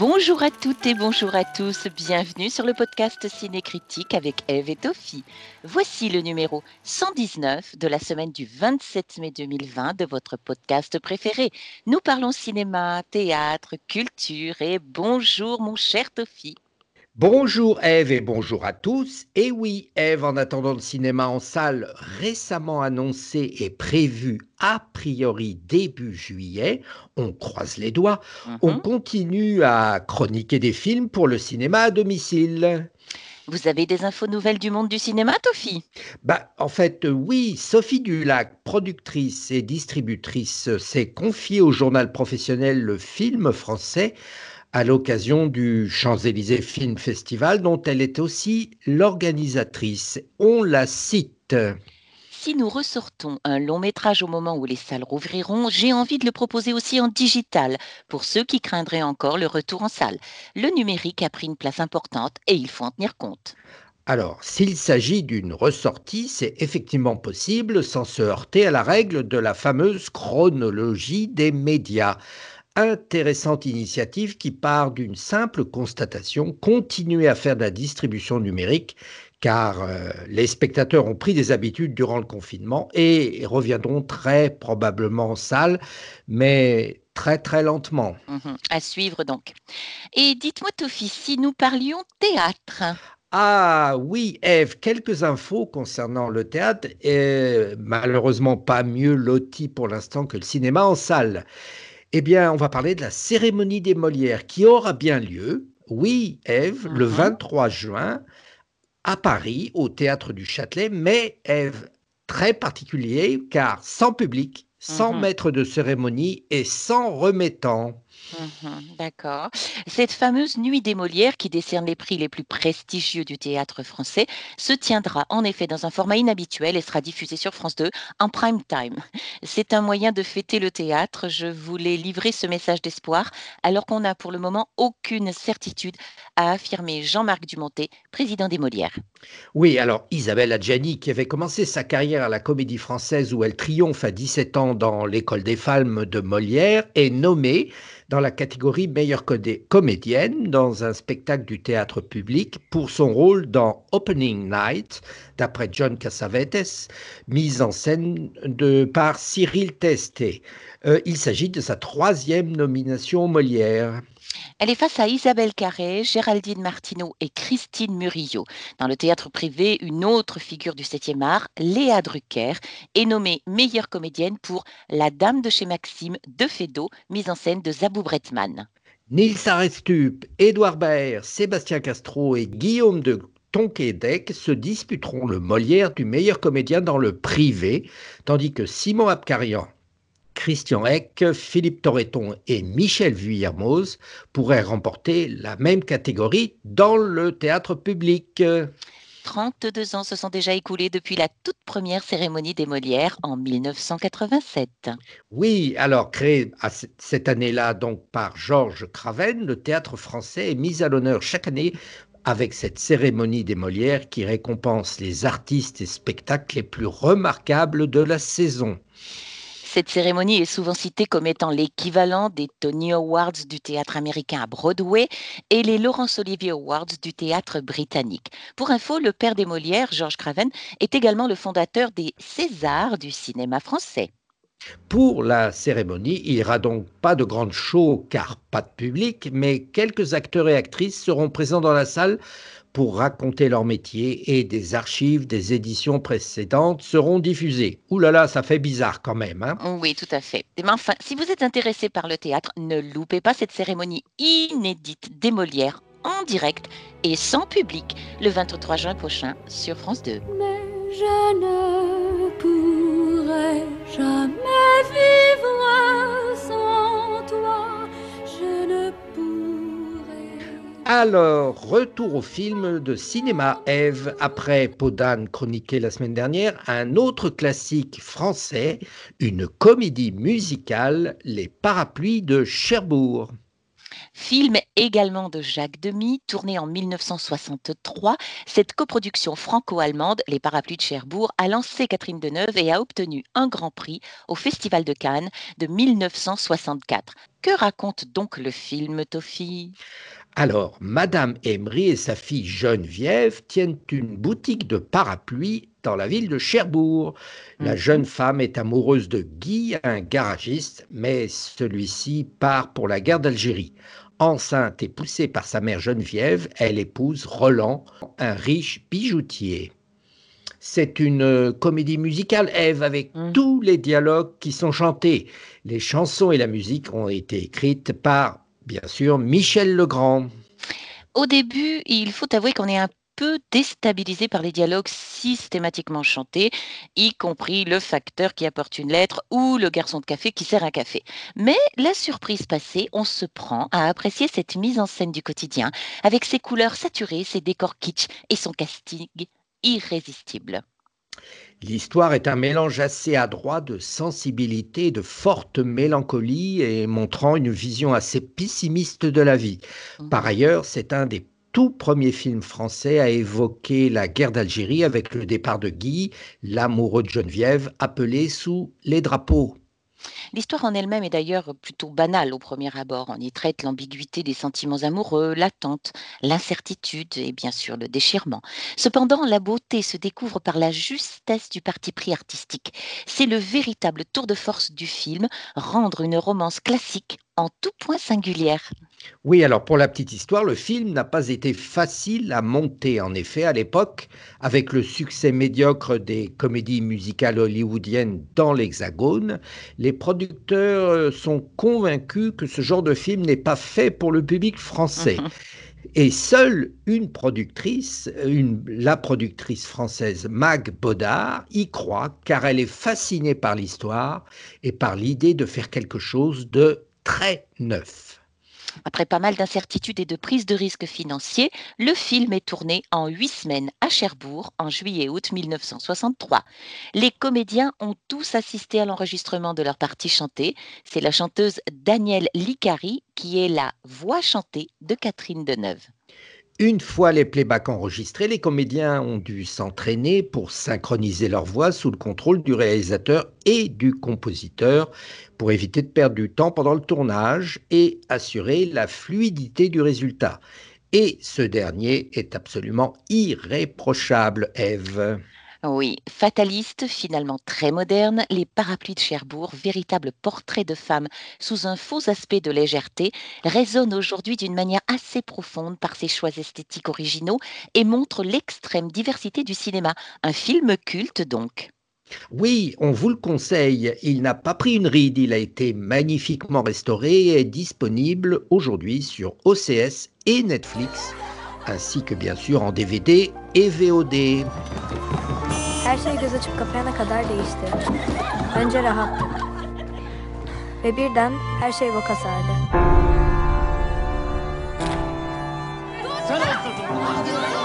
Bonjour à toutes et bonjour à tous, bienvenue sur le podcast Ciné-Critique avec Eve et Tophie. Voici le numéro 119 de la semaine du 27 mai 2020 de votre podcast préféré. Nous parlons cinéma, théâtre, culture et bonjour mon cher Tophie. Bonjour Eve et bonjour à tous. Et oui, Eve, en attendant le cinéma en salle récemment annoncé et prévu a priori début juillet, on croise les doigts, on Mhm. continue à chroniquer des films pour le cinéma à domicile. Vous avez des infos nouvelles du monde du cinéma, Tophie? Bah, en fait, euh, oui, Sophie Dulac, productrice et distributrice, s'est confiée au journal professionnel Le Film français à l'occasion du Champs-Élysées Film Festival, dont elle est aussi l'organisatrice. On la cite. Si nous ressortons un long métrage au moment où les salles rouvriront, j'ai envie de le proposer aussi en digital pour ceux qui craindraient encore le retour en salle. Le numérique a pris une place importante et il faut en tenir compte. Alors, s'il s'agit d'une ressortie, c'est effectivement possible sans se heurter à la règle de la fameuse chronologie des médias. Intéressante initiative qui part d'une simple constatation, continuer à faire de la distribution numérique, car euh, les spectateurs ont pris des habitudes durant le confinement et reviendront très probablement en salle, mais très très lentement. Mhm. À suivre donc. Et dites-moi, Tophie, si nous parlions théâtre. Ah oui, Eve, quelques infos concernant le théâtre, et malheureusement pas mieux loti pour l'instant que le cinéma en salle. Eh bien, on va parler de la cérémonie des Molières qui aura bien lieu, oui, Eve, le Mhm. 23 juin à Paris, au théâtre du Châtelet, mais Eve, très particulier car sans public, sans Mhm. maître de cérémonie et sans remettant. Mhm, D'accord. Cette fameuse nuit des Molières qui décerne les prix les plus prestigieux du théâtre français se tiendra en effet dans un format inhabituel et sera diffusée sur France 2 en prime time. C'est un moyen de fêter le théâtre. Je voulais livrer ce message d'espoir alors qu'on n'a pour le moment aucune certitude, a affirmé Jean-Marc Dumontet, président des Molières. Oui, alors Isabelle Adjani, qui avait commencé sa carrière à la Comédie Française où elle triomphe à 17 ans dans l'École des femmes de Molière, est nommée dans la catégorie meilleure comédienne dans un spectacle du théâtre public pour son rôle dans Opening Night, d'après John Cassavetes, mise en scène de, par Cyril Testé. Euh, il s'agit de sa troisième nomination Molière. Elle est face à Isabelle Carré, Géraldine Martineau et Christine Murillo. Dans le théâtre privé, une autre figure du 7e art, Léa Drucker, est nommée meilleure comédienne pour La Dame de chez Maxime de Fédot, mise en scène de Zabou Bretman. Nils Arestup, Édouard Baer, Sébastien Castro et Guillaume de Tonquédec se disputeront le Molière du meilleur comédien dans le privé, tandis que Simon Abkarian, Christian Eck, Philippe Torreton et Michel Vuillermoz pourraient remporter la même catégorie dans le théâtre public. 32 ans se sont déjà écoulés depuis la toute première cérémonie des Molières en 1987. Oui, alors créé à cette année-là donc par Georges Craven, le théâtre français est mis à l'honneur chaque année avec cette cérémonie des Molières qui récompense les artistes et spectacles les plus remarquables de la saison. Cette cérémonie est souvent citée comme étant l'équivalent des Tony Awards du théâtre américain à Broadway et les Laurence Olivier Awards du théâtre britannique. Pour info, le père des Molières, Georges Craven, est également le fondateur des Césars du cinéma français. Pour la cérémonie, il n'y aura donc pas de grande show car pas de public, mais quelques acteurs et actrices seront présents dans la salle pour raconter leur métier et des archives des éditions précédentes seront diffusées. Ouh là là, ça fait bizarre quand même. Hein Oui, tout à fait. Mais enfin, si vous êtes intéressé par le théâtre, ne loupez pas cette cérémonie inédite des Molières en direct et sans public le 23 juin prochain sur France 2. Mais je ne pourrai jamais vivre Alors, retour au film de cinéma Eve, après Podane chroniqué la semaine dernière, un autre classique français, une comédie musicale, Les Parapluies de Cherbourg. Film également de Jacques Demy, tournée en 1963. Cette coproduction franco-allemande, Les Parapluies de Cherbourg, a lancé Catherine Deneuve et a obtenu un grand prix au Festival de Cannes de 1964. Que raconte donc le film, Toffy alors, Madame Emery et sa fille Geneviève tiennent une boutique de parapluies dans la ville de Cherbourg. La mhm. jeune femme est amoureuse de Guy, un garagiste, mais celui-ci part pour la guerre d'Algérie. Enceinte et poussée par sa mère Geneviève, elle épouse Roland, un riche bijoutier. C'est une comédie musicale, Ève, avec mhm. tous les dialogues qui sont chantés. Les chansons et la musique ont été écrites par bien sûr, Michel Legrand. Au début, il faut avouer qu'on est un peu déstabilisé par les dialogues systématiquement chantés, y compris le facteur qui apporte une lettre ou le garçon de café qui sert un café. Mais la surprise passée, on se prend à apprécier cette mise en scène du quotidien, avec ses couleurs saturées, ses décors kitsch et son casting irrésistible. L'histoire est un mélange assez adroit de sensibilité et de forte mélancolie et montrant une vision assez pessimiste de la vie. Mmh. Par ailleurs, c'est un des tout premiers films français à évoquer la guerre d'Algérie avec le départ de Guy, l'amoureux de Geneviève, appelé sous les drapeaux. L'histoire en elle-même est d'ailleurs plutôt banale au premier abord. On y traite l'ambiguïté des sentiments amoureux, l'attente, l'incertitude et bien sûr le déchirement. Cependant, la beauté se découvre par la justesse du parti pris artistique. C'est le véritable tour de force du film, rendre une romance classique en tout point singulière. Oui, alors pour la petite histoire, le film n'a pas été facile à monter. En effet, à l'époque, avec le succès médiocre des comédies musicales hollywoodiennes dans l'Hexagone, les producteurs euh, sont convaincus que ce genre de film n'est pas fait pour le public français. Mhm. Et seule une productrice, la productrice française Mag Baudard, y croit car elle est fascinée par l'histoire et par l'idée de faire quelque chose de très neuf. Après pas mal d'incertitudes et de prises de risques financiers, le film est tourné en huit semaines à Cherbourg en juillet-août 1963. Les comédiens ont tous assisté à l'enregistrement de leur partie chantée. C'est la chanteuse Danielle Licari qui est la voix chantée de Catherine Deneuve. Une fois les playbacks enregistrés, les comédiens ont dû s'entraîner pour synchroniser leur voix sous le contrôle du réalisateur et du compositeur pour éviter de perdre du temps pendant le tournage et assurer la fluidité du résultat. Et ce dernier est absolument irréprochable, Eve. Oui, fataliste, finalement très moderne, les parapluies de Cherbourg, véritable portrait de femme sous un faux aspect de légèreté, résonnent aujourd'hui d'une manière assez profonde par ses choix esthétiques originaux et montrent l'extrême diversité du cinéma. Un film culte donc. Oui, on vous le conseille. Il n'a pas pris une ride. Il a été magnifiquement restauré et est disponible aujourd'hui sur OCS et Netflix, ainsi que bien sûr en DVD et VOD. Her şey göz açıp kapayana kadar değişti. Önce rahattık. Ve birden her şey boka sardı. Sen öldürdün.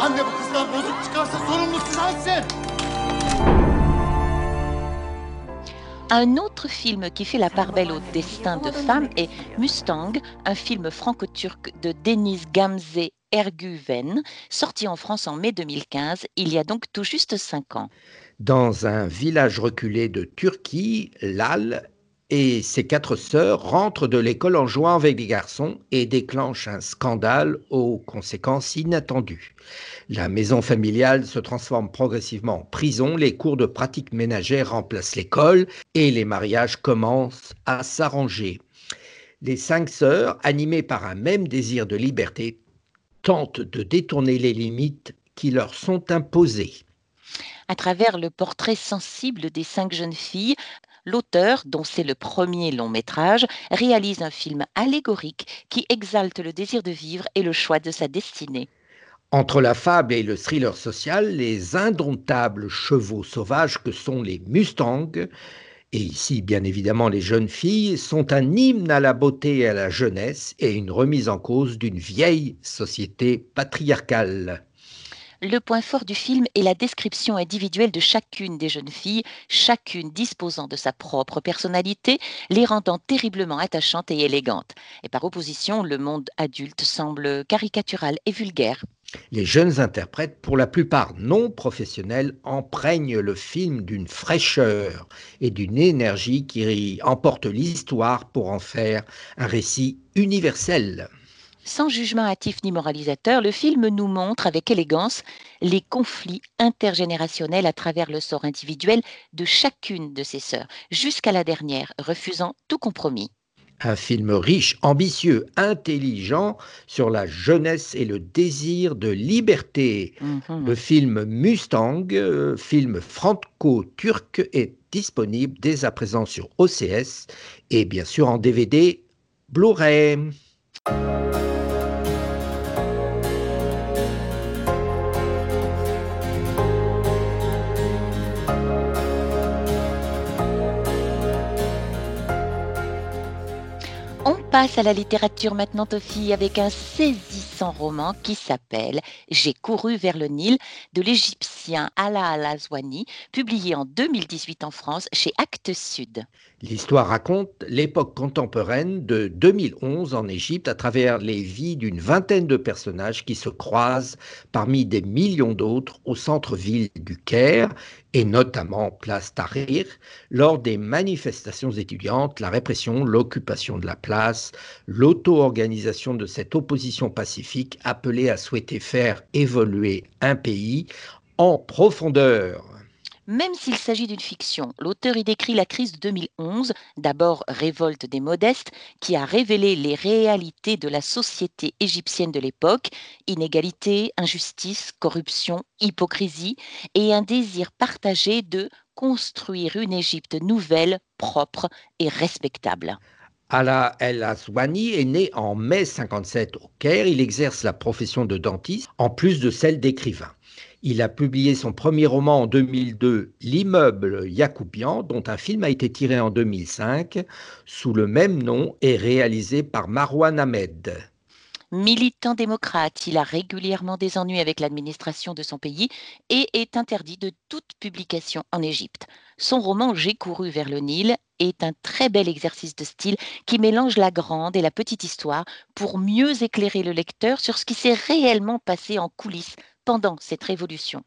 Anne bu kızdan bozuk çıkarsa sorumlusu sensin. Un autre film qui fait la part belle au destin de femmes est Mustang, un film franco-turc de Deniz Gamze Erguven, sorti en France en mai 2015, il y a donc tout juste cinq ans. Dans un village reculé de Turquie, Lal et ses quatre sœurs rentrent de l'école en jouant avec des garçons et déclenchent un scandale aux conséquences inattendues. La maison familiale se transforme progressivement en prison, les cours de pratique ménagère remplacent l'école et les mariages commencent à s'arranger. Les cinq sœurs, animées par un même désir de liberté, tentent de détourner les limites qui leur sont imposées. À travers le portrait sensible des cinq jeunes filles, l'auteur, dont c'est le premier long métrage, réalise un film allégorique qui exalte le désir de vivre et le choix de sa destinée. Entre la fable et le thriller social, les indomptables chevaux sauvages que sont les Mustangs et ici bien évidemment les jeunes filles, sont un hymne à la beauté et à la jeunesse et une remise en cause d'une vieille société patriarcale. Le point fort du film est la description individuelle de chacune des jeunes filles, chacune disposant de sa propre personnalité, les rendant terriblement attachantes et élégantes. Et par opposition, le monde adulte semble caricatural et vulgaire. Les jeunes interprètes, pour la plupart non professionnels, emprègnent le film d'une fraîcheur et d'une énergie qui emporte l'histoire pour en faire un récit universel. Sans jugement hâtif ni moralisateur, le film nous montre avec élégance les conflits intergénérationnels à travers le sort individuel de chacune de ses sœurs, jusqu'à la dernière, refusant tout compromis. Un film riche, ambitieux, intelligent sur la jeunesse et le désir de liberté. Mhm. Le film Mustang, euh, film franco-turc, est disponible dès à présent sur OCS et bien sûr en DVD Blu-ray. On passe à la littérature maintenant, Tofi, avec un saisissant roman qui s'appelle J'ai couru vers le Nil de l'égyptien Ala Al-Azwani, publié en 2018 en France chez Actes Sud. L'histoire raconte l'époque contemporaine de 2011 en Égypte à travers les vies d'une vingtaine de personnages qui se croisent parmi des millions d'autres au centre-ville du Caire et notamment place Tahrir lors des manifestations étudiantes, la répression, l'occupation de la place, l'auto-organisation de cette opposition pacifique appelée à souhaiter faire évoluer un pays en profondeur. Même s'il s'agit d'une fiction, l'auteur y décrit la crise de 2011, d'abord révolte des modestes, qui a révélé les réalités de la société égyptienne de l'époque, inégalité, injustice, corruption, hypocrisie, et un désir partagé de construire une Égypte nouvelle, propre et respectable. Ala El Aswani est né en mai 57 au Caire. Il exerce la profession de dentiste en plus de celle d'écrivain. Il a publié son premier roman en 2002, L'immeuble Yacoubian, dont un film a été tiré en 2005 sous le même nom et réalisé par Marwan Ahmed. Militant démocrate, il a régulièrement des ennuis avec l'administration de son pays et est interdit de toute publication en Égypte. Son roman J'ai couru vers le Nil est un très bel exercice de style qui mélange la grande et la petite histoire pour mieux éclairer le lecteur sur ce qui s'est réellement passé en coulisses pendant cette révolution.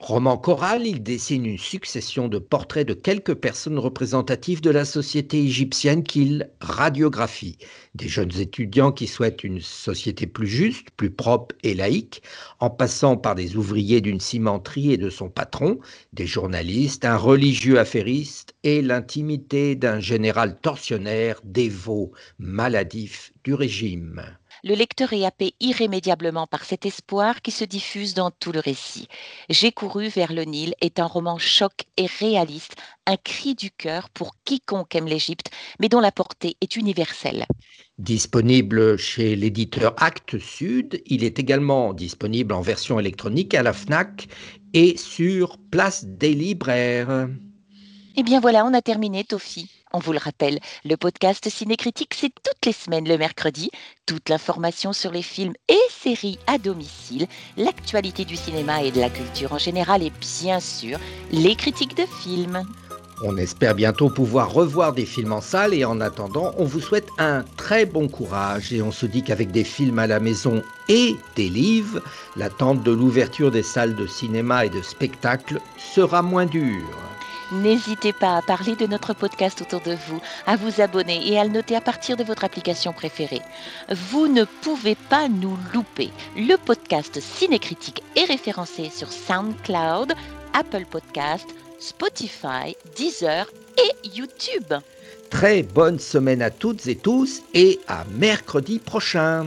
Roman choral, il dessine une succession de portraits de quelques personnes représentatives de la société égyptienne qu'il radiographie. Des jeunes étudiants qui souhaitent une société plus juste, plus propre et laïque, en passant par des ouvriers d'une cimenterie et de son patron, des journalistes, un religieux affairiste et l'intimité d'un général tortionnaire, dévot, maladif du régime. Le lecteur est happé irrémédiablement par cet espoir qui se diffuse dans tout le récit. J'ai couru vers le Nil est un roman choc et réaliste, un cri du cœur pour quiconque aime l'Égypte, mais dont la portée est universelle. Disponible chez l'éditeur Actes Sud, il est également disponible en version électronique à la FNAC et sur Place des Libraires. Eh bien voilà, on a terminé, Tofi. On vous le rappelle, le podcast Cinécritique, c'est toutes les semaines le mercredi. Toute l'information sur les films et séries à domicile, l'actualité du cinéma et de la culture en général et bien sûr, les critiques de films. On espère bientôt pouvoir revoir des films en salle et en attendant, on vous souhaite un très bon courage et on se dit qu'avec des films à la maison et des livres, l'attente de l'ouverture des salles de cinéma et de spectacle sera moins dure. N'hésitez pas à parler de notre podcast autour de vous, à vous abonner et à le noter à partir de votre application préférée. Vous ne pouvez pas nous louper. Le podcast Cinécritique est référencé sur SoundCloud, Apple Podcast, Spotify, Deezer et YouTube. Très bonne semaine à toutes et tous et à mercredi prochain.